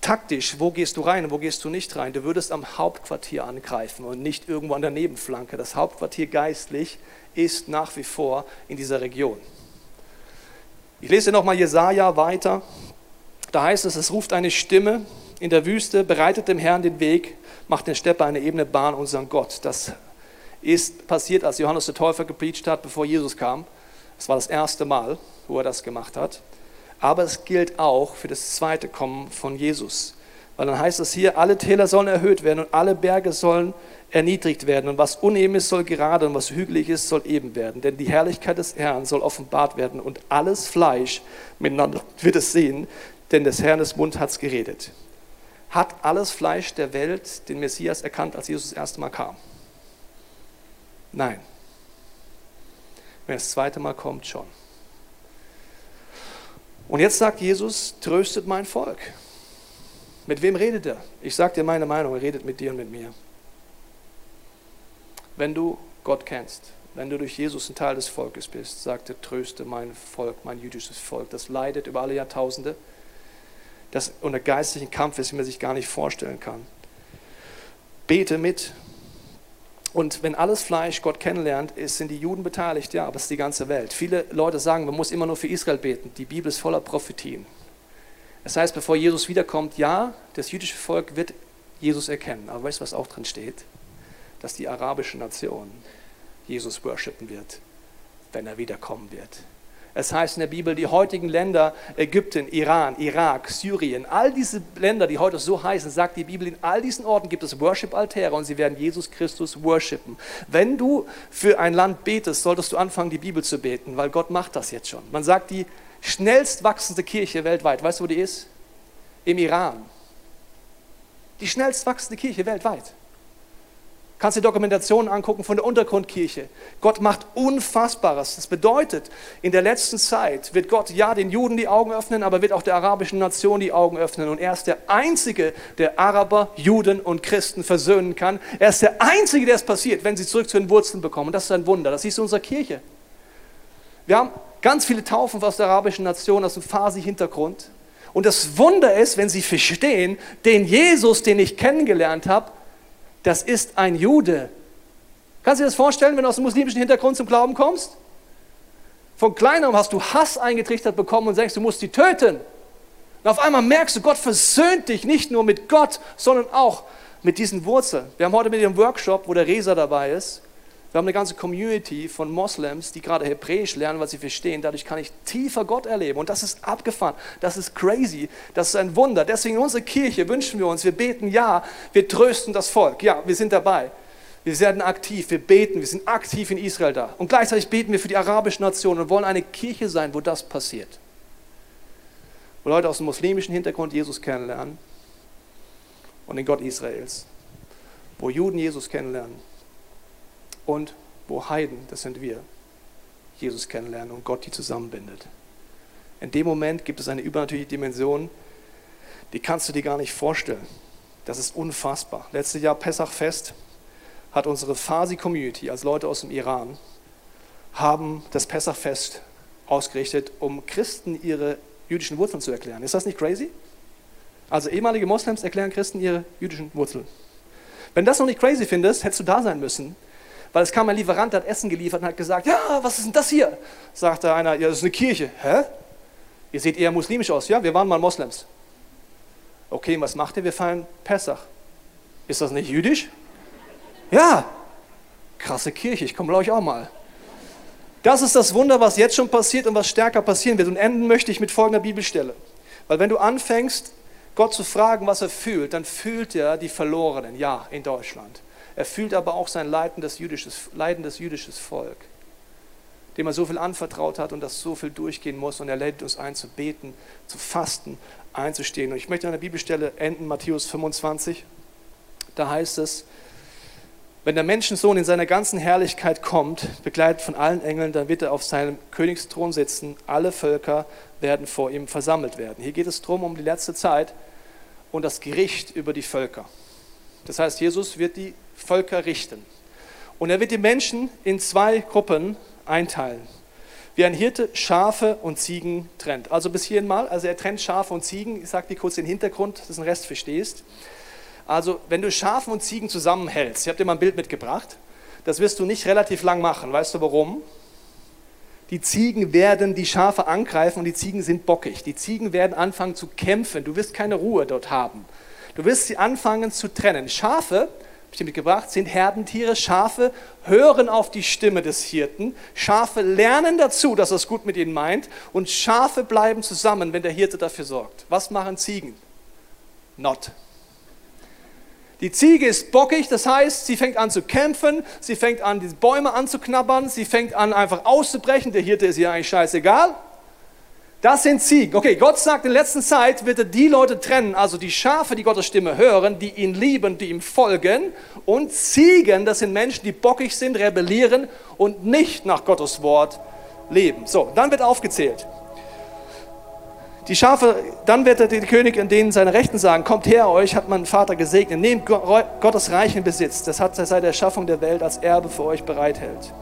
taktisch, wo gehst du rein und wo gehst du nicht rein. Du würdest am Hauptquartier angreifen und nicht irgendwo an der Nebenflanke. Das Hauptquartier geistlich ist nach wie vor in dieser Region. Ich lese nochmal Jesaja weiter. Da heißt es, es ruft eine Stimme in der Wüste, bereitet dem Herrn den Weg, macht den Steppe eine ebene Bahn, unseren Gott. Das ist passiert, als Johannes der Täufer gepreacht hat, bevor Jesus kam. Es war das erste Mal, wo er das gemacht hat. Aber es gilt auch für das zweite Kommen von Jesus. Weil dann heißt es hier, alle Täler sollen erhöht werden und alle Berge sollen erniedrigt werden. Und was uneben ist, soll gerade und was hügelig ist, soll eben werden. Denn die Herrlichkeit des Herrn soll offenbart werden und alles Fleisch miteinander wird es sehen, denn des Herrn Mund hat es geredet. Hat alles Fleisch der Welt den Messias erkannt, als Jesus das erste Mal kam? Nein. Wenn das zweite Mal kommt, schon. Und jetzt sagt Jesus, tröstet mein Volk. Mit wem redet er? Ich sage dir meine Meinung, er redet mit dir und mit mir. Wenn du Gott kennst, wenn du durch Jesus ein Teil des Volkes bist, sagt er, tröste mein Volk, mein jüdisches Volk, das leidet über alle Jahrtausende, das unter geistlichen Kampf ist, wie man sich gar nicht vorstellen kann. Bete mit. Und wenn alles Fleisch Gott kennenlernt, ist, sind die Juden beteiligt, ja, aber es ist die ganze Welt. Viele Leute sagen, man muss immer nur für Israel beten. Die Bibel ist voller Prophetien. Das heißt, bevor Jesus wiederkommt, ja, das jüdische Volk wird Jesus erkennen. Aber weißt du, was auch drin steht? Dass die arabische Nation Jesus worshipen wird, wenn er wiederkommen wird. Es heißt in der Bibel, die heutigen Länder, Ägypten, Iran, Irak, Syrien, all diese Länder, die heute so heißen, sagt die Bibel, in all diesen Orten gibt es Worship-Altäre und sie werden Jesus Christus worshipen. Wenn du für ein Land betest, solltest du anfangen, die Bibel zu beten, weil Gott macht das jetzt schon. Man sagt, die schnellst wachsende Kirche weltweit. Weißt du, wo die ist? Im Iran. Die schnellst wachsende Kirche weltweit. Kannst dir Dokumentationen angucken von der Untergrundkirche. Gott macht Unfassbares. Das bedeutet, in der letzten Zeit wird Gott ja den Juden die Augen öffnen, aber wird auch der arabischen Nation die Augen öffnen. Und er ist der Einzige, der Araber, Juden und Christen versöhnen kann. Er ist der Einzige, der es passiert, wenn sie zurück zu den Wurzeln bekommen. Und das ist ein Wunder. Das siehst du in unserer Kirche. Wir haben ganz viele Taufen aus der arabischen Nation, aus dem Farsi-Hintergrund. Und das Wunder ist, wenn sie verstehen, den Jesus, den ich kennengelernt habe, das ist ein Jude. Kannst du dir das vorstellen, wenn du aus dem muslimischen Hintergrund zum Glauben kommst? Von klein auf hast du Hass eingetrichtert bekommen und sagst, du musst sie töten. Und auf einmal merkst du, Gott versöhnt dich nicht nur mit Gott, sondern auch mit diesen Wurzeln. Wir haben heute mit dem Workshop, wo der Resa dabei ist, wir haben eine ganze Community von Moslems, die gerade Hebräisch lernen, was sie verstehen. Dadurch kann ich tiefer Gott erleben. Und das ist abgefahren. Das ist crazy. Das ist ein Wunder. Deswegen in unserer Kirche wünschen wir uns, wir beten ja, wir trösten das Volk. Ja, wir sind dabei. Wir werden aktiv, wir beten, wir sind aktiv in Israel da. Und gleichzeitig beten wir für die arabischen Nationen und wollen eine Kirche sein, wo das passiert. Wo Leute aus dem muslimischen Hintergrund Jesus kennenlernen und den Gott Israels. Wo Juden Jesus kennenlernen und wo Heiden, das sind wir, Jesus kennenlernen und Gott die zusammenbindet. In dem Moment gibt es eine übernatürliche Dimension, die kannst du dir gar nicht vorstellen. Das ist unfassbar. Letztes Jahr Pessachfest hat unsere Farsi-Community als Leute aus dem Iran haben das Pessachfest ausgerichtet, um Christen ihre jüdischen Wurzeln zu erklären. Ist das nicht crazy? Also ehemalige Moslems erklären Christen ihre jüdischen Wurzeln. Wenn du das noch nicht crazy findest, hättest du da sein müssen weil es kam ein Lieferant, hat Essen geliefert und hat gesagt, ja, was ist denn das hier? Sagte einer, ja, das ist eine Kirche. Hä? Ihr seht eher muslimisch aus. Ja, wir waren mal Moslems. Okay, was macht ihr? Wir feiern Pessach. Ist das nicht jüdisch? Ja, krasse Kirche, ich komme glaube ich auch mal. Das ist das Wunder, was jetzt schon passiert und was stärker passieren wird. Und enden möchte ich mit folgender Bibelstelle. Weil wenn du anfängst, Gott zu fragen, was er fühlt, dann fühlt er die Verlorenen, ja, in Deutschland. Er fühlt aber auch sein leidendes jüdisches, leidendes jüdisches Volk, dem er so viel anvertraut hat und das so viel durchgehen muss. Und er lädt uns ein, zu beten, zu fasten, einzustehen. Und ich möchte an der Bibelstelle enden, Matthäus 25. Da heißt es, wenn der Menschensohn in seiner ganzen Herrlichkeit kommt, begleitet von allen Engeln, dann wird er auf seinem Königsthron sitzen. Alle Völker werden vor ihm versammelt werden. Hier geht es darum, um die letzte Zeit und das Gericht über die Völker. Das heißt, Jesus wird die Völker richten. Und er wird die Menschen in zwei Gruppen einteilen. Wie ein Hirte Schafe und Ziegen trennt. Also bis hierhin mal, also er trennt Schafe und Ziegen. Ich sage dir kurz den Hintergrund, dass du den Rest verstehst. Also wenn du Schafe und Ziegen zusammenhältst, ich habe dir mal ein Bild mitgebracht, das wirst du nicht relativ lang machen. Weißt du warum? Die Ziegen werden die Schafe angreifen und die Ziegen sind bockig. Die Ziegen werden anfangen zu kämpfen. Du wirst keine Ruhe dort haben. Du wirst sie anfangen zu trennen. Schafe mitgebracht, sind Herdentiere. Schafe hören auf die Stimme des Hirten. Schafe lernen dazu, dass er es gut mit ihnen meint. Und Schafe bleiben zusammen, wenn der Hirte dafür sorgt. Was machen Ziegen? Not. Die Ziege ist bockig, das heißt, sie fängt an zu kämpfen, sie fängt an, die Bäume anzuknabbern, sie fängt an, einfach auszubrechen. Der Hirte ist ihr eigentlich scheißegal. Das sind Ziegen. Okay, Gott sagt, in letzter Zeit wird er die Leute trennen, also die Schafe, die Gottes Stimme hören, die ihn lieben, die ihm folgen. Und Ziegen, das sind Menschen, die bockig sind, rebellieren und nicht nach Gottes Wort leben. So, dann wird aufgezählt. Die Schafe, dann wird der König in denen seine Rechten sagen, kommt her, euch hat mein Vater gesegnet, nehmt Gottes reichen Besitz, das hat er seit der Erschaffung der Welt als Erbe für euch bereithält.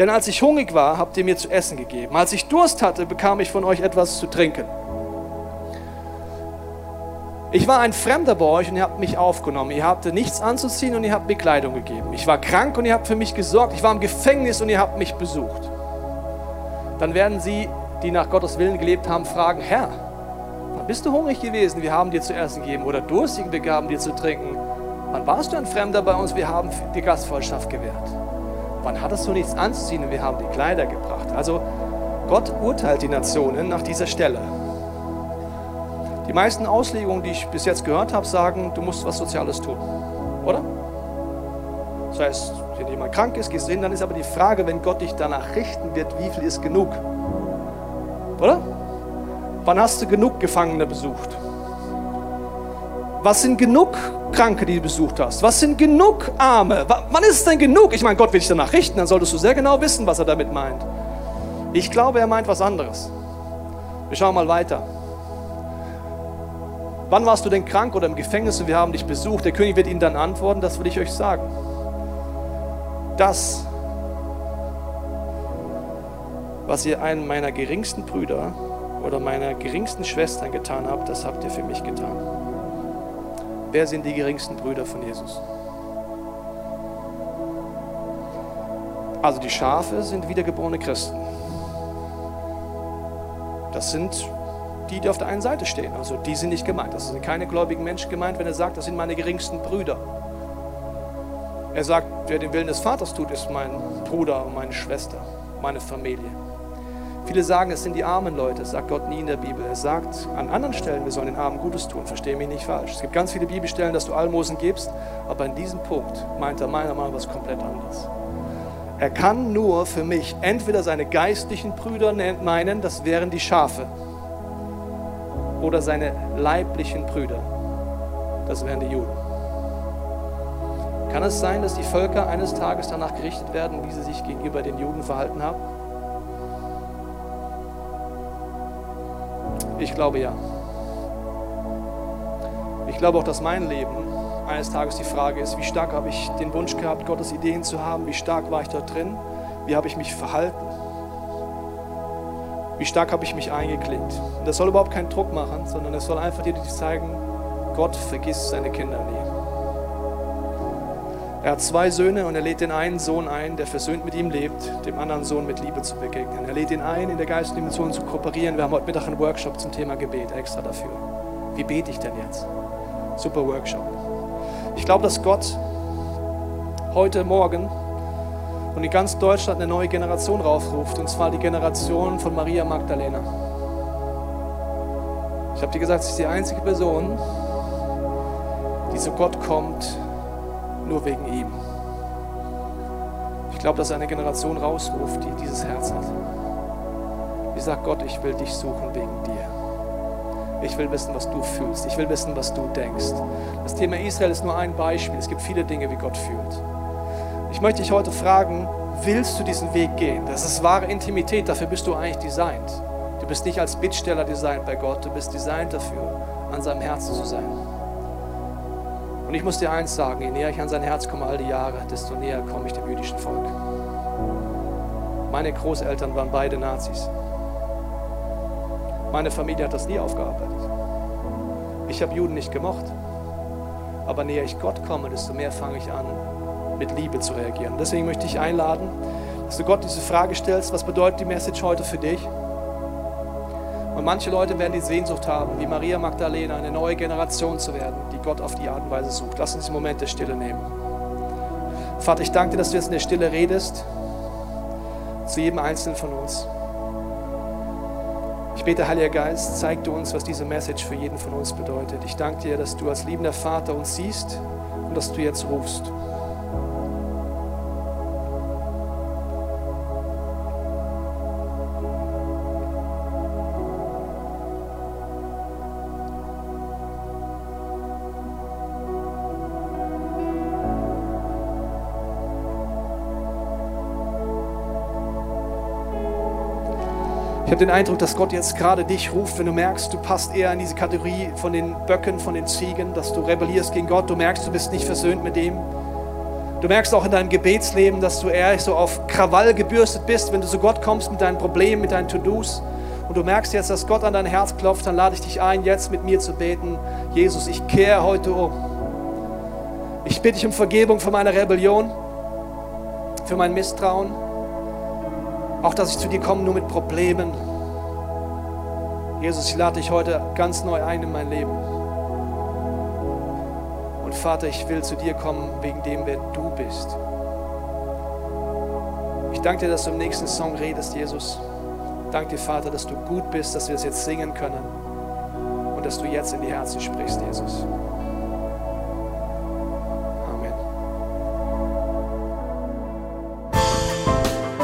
Denn als ich hungrig war, habt ihr mir zu essen gegeben. Als ich Durst hatte, bekam ich von euch etwas zu trinken. Ich war ein Fremder bei euch und ihr habt mich aufgenommen. Ihr habt nichts anzuziehen und ihr habt mir Kleidung gegeben. Ich war krank und ihr habt für mich gesorgt. Ich war im Gefängnis und ihr habt mich besucht. Dann werden sie, die nach Gottes Willen gelebt haben, fragen, Herr, wann bist du hungrig gewesen? Wir haben dir zu essen gegeben. Oder durstig, wir gaben dir zu trinken. Wann warst du ein Fremder bei uns? Wir haben die Gastfreundschaft gewährt. Wann hattest du nichts anzuziehen und wir haben die Kleider gebracht? Also Gott urteilt die Nationen nach dieser Stelle. Die meisten Auslegungen, die ich bis jetzt gehört habe, sagen, du musst was Soziales tun. Oder? Das heißt, wenn jemand krank ist, gehst du hin, dann ist aber die Frage, wenn Gott dich danach richten wird, wie viel ist genug? Oder? Wann hast du genug Gefangene besucht? Was sind genug Kranke, die du besucht hast? Was sind genug Arme? Wann ist es denn genug? Ich meine, Gott will dich danach richten, dann solltest du sehr genau wissen, was er damit meint. Ich glaube, er meint was anderes. Wir schauen mal weiter. Wann warst du denn krank oder im Gefängnis und wir haben dich besucht? Der König wird ihnen dann antworten, das will ich euch sagen. Das, was ihr einen meiner geringsten Brüder oder meiner geringsten Schwestern getan habt, das habt ihr für mich getan. Wer sind die geringsten Brüder von Jesus? Also die Schafe sind wiedergeborene Christen. Das sind die, die auf der einen Seite stehen. Also die sind nicht gemeint. Das sind keine gläubigen Menschen gemeint, wenn er sagt, das sind meine geringsten Brüder. Er sagt, wer den Willen des Vaters tut, ist mein Bruder meine Schwester, meine Familie. Viele sagen, es sind die armen Leute. Sagt Gott nie in der Bibel. Er sagt an anderen Stellen, wir sollen den Armen Gutes tun. Verstehe mich nicht falsch. Es gibt ganz viele Bibelstellen, dass du Almosen gibst, aber in diesem Punkt meint er meiner Meinung nach was komplett anderes. Er kann nur für mich entweder seine geistlichen Brüder meinen, das wären die Schafe, oder seine leiblichen Brüder, das wären die Juden. Kann es sein, dass die Völker eines Tages danach gerichtet werden, wie sie sich gegenüber den Juden verhalten haben? Ich glaube ja. Ich glaube auch, dass mein Leben eines Tages die Frage ist, wie stark habe ich den Wunsch gehabt, Gottes Ideen zu haben, wie stark war ich dort drin, wie habe ich mich verhalten, wie stark habe ich mich eingeklinkt. Und das soll überhaupt keinen Druck machen, sondern es soll einfach dir zeigen, Gott vergisst seine Kinder nie. Er hat zwei Söhne und er lädt den einen Sohn ein, der versöhnt mit ihm lebt, dem anderen Sohn mit Liebe zu begegnen. Er lädt ihn ein, in der geistlichen Dimension zu kooperieren. Wir haben heute Mittag einen Workshop zum Thema Gebet extra dafür. Wie bete ich denn jetzt? Super Workshop. Ich glaube, dass Gott heute Morgen und in ganz Deutschland eine neue Generation raufruft, und zwar die Generation von Maria Magdalena. Ich habe dir gesagt, sie ist die einzige Person, die zu Gott kommt, nur wegen ihm. Ich glaube, dass eine Generation rausruft, die dieses Herz hat. Die sagt, Gott, ich will dich suchen wegen dir. Ich will wissen, was du fühlst. Ich will wissen, was du denkst. Das Thema Israel ist nur ein Beispiel. Es gibt viele Dinge, wie Gott fühlt. Ich möchte dich heute fragen, willst du diesen Weg gehen? Das ist wahre Intimität, dafür bist du eigentlich designt. Du bist nicht als Bittsteller designt bei Gott, du bist designt dafür, an seinem Herzen zu sein. Und ich muss dir eins sagen, je näher ich an sein Herz komme all die Jahre, desto näher komme ich dem jüdischen Volk. Meine Großeltern waren beide Nazis. Meine Familie hat das nie aufgearbeitet. Ich habe Juden nicht gemocht. Aber näher ich Gott komme, desto mehr fange ich an, mit Liebe zu reagieren. Deswegen möchte ich einladen, dass du Gott diese Frage stellst, was bedeutet die Message heute für dich? Und manche Leute werden die Sehnsucht haben, wie Maria Magdalena, eine neue Generation zu werden, Gott auf die Art und Weise sucht. Lass uns einen Moment der Stille nehmen. Vater, ich danke dir, dass du jetzt in der Stille redest, zu jedem Einzelnen von uns. Ich bete, Heiliger Geist, zeig du uns, was diese Message für jeden von uns bedeutet. Ich danke dir, dass du als liebender Vater uns siehst und dass du jetzt rufst. Ich habe den Eindruck, dass Gott jetzt gerade dich ruft, wenn du merkst, du passt eher in diese Kategorie von den Böcken, von den Ziegen, dass du rebellierst gegen Gott, du merkst, du bist nicht versöhnt mit ihm. Du merkst auch in deinem Gebetsleben, dass du eher so auf Krawall gebürstet bist, wenn du zu Gott kommst mit deinen Problemen, mit deinen To-Dos. Und du merkst jetzt, dass Gott an dein Herz klopft, dann lade ich dich ein, jetzt mit mir zu beten. Jesus, ich kehre heute um. Ich bitte dich um Vergebung für meine Rebellion, für mein Misstrauen. Auch, dass ich zu dir komme nur mit Problemen. Jesus, ich lade dich heute ganz neu ein in mein Leben. Und Vater, ich will zu dir kommen wegen dem, wer du bist. Ich danke dir, dass du im nächsten Song redest, Jesus. Danke dir, Vater, dass du gut bist, dass wir es jetzt singen können und dass du jetzt in die Herzen sprichst, Jesus.